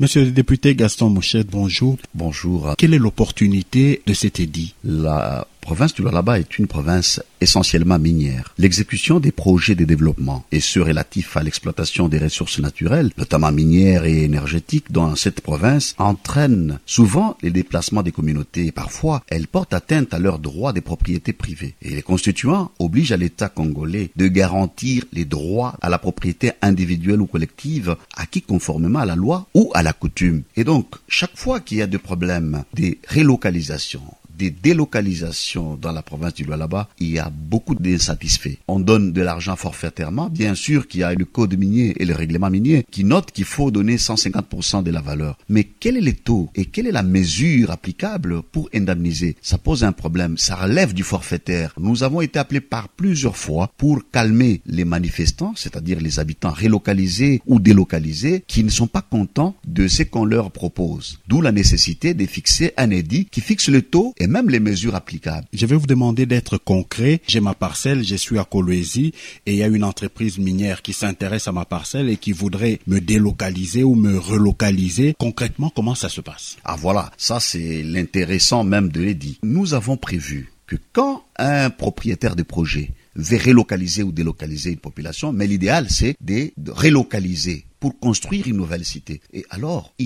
Monsieur le député Gaston Mouchette, bonjour. Bonjour. Quelle est l'opportunité de cet édit? La province du Lualaba est une province essentiellement minière. L'exécution des projets de développement et ceux relatifs à l'exploitation des ressources naturelles, notamment minières et énergétiques dans cette province, entraînent souvent les déplacements des communautés et parfois elles portent atteinte à leurs droits des propriétés privées. Et les constituants obligent à l'État congolais de garantir les droits à la propriété individuelle ou collective acquis conformément à la loi ou à la coutume. Et donc, chaque fois qu'il y a des problèmes, des relocalisations, des délocalisations dans la province du Lualaba, il y a beaucoup d'insatisfaits. On donne de l'argent forfaitairement, bien sûr qu'il y a le code minier et le règlement minier qui note qu'il faut donner 150% de la valeur. Mais quel est le taux et quelle est la mesure applicable pour indemniser? Ça pose un problème, ça relève du forfaitaire. Nous avons été appelés par plusieurs fois pour calmer les manifestants, c'est-à-dire les habitants relocalisés ou délocalisés qui ne sont pas contents de ce qu'on leur propose. D'où la nécessité de fixer un édit qui fixe le taux et même les mesures applicables. Je vais vous demander d'être concret. J'ai ma parcelle, je suis à Kolwezi et il y a une entreprise minière qui s'intéresse à ma parcelle et qui voudrait me délocaliser ou me relocaliser. Concrètement, comment ça se passe? Ah voilà, ça c'est l'intéressant même de l'édit. Nous avons prévu que quand un propriétaire de projet veut relocaliser ou délocaliser une population, mais l'idéal c'est de relocaliser pour construire une nouvelle cité. Et alors,